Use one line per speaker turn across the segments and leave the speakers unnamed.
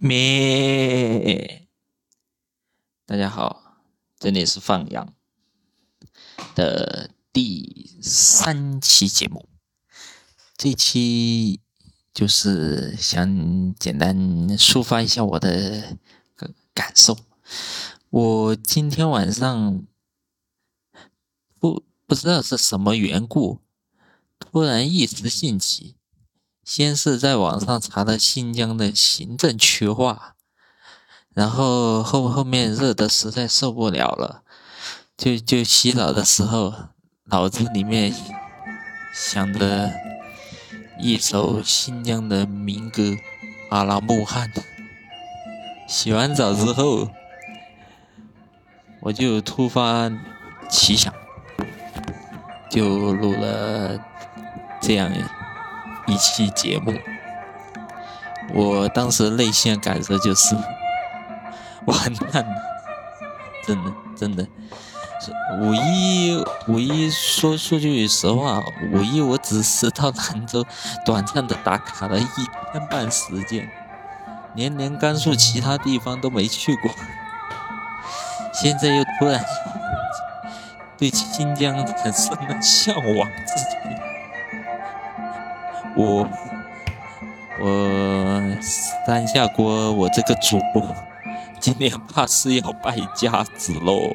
咩？大家好，这里是放羊的第三期节目。这期就是想简单抒发一下我的感受。我今天晚上不不知道是什么缘故，突然一时兴起。先是在网上查的新疆的行政区划，然后后后面热的实在受不了了，就就洗澡的时候，脑子里面想着一首新疆的民歌《阿拉木汗》。洗完澡之后，我就突发奇想，就录了这样。一期节目，我当时内心的感受就是完蛋了，真的真的。五一五一说说句实话，五一我只是到兰州短暂的打卡了一天半时间，连连甘肃其他地方都没去过，现在又突然 对新疆产生了向往之情。我我三下锅，我这个主播今年怕是要败家子喽。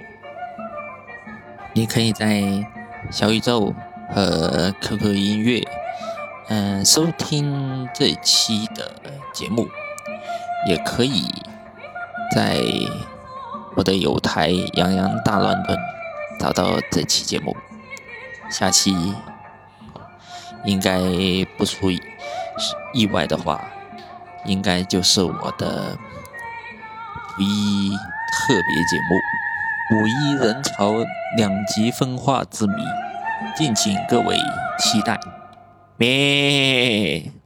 你可以在小宇宙和 QQ 音乐，嗯，收听这期的节目，也可以在我的有台“洋洋大乱炖”找到这期节目。下期。应该不出意外的话，应该就是我的五一特别节目《五一人潮两极分化之谜》，敬请各位期待。咩。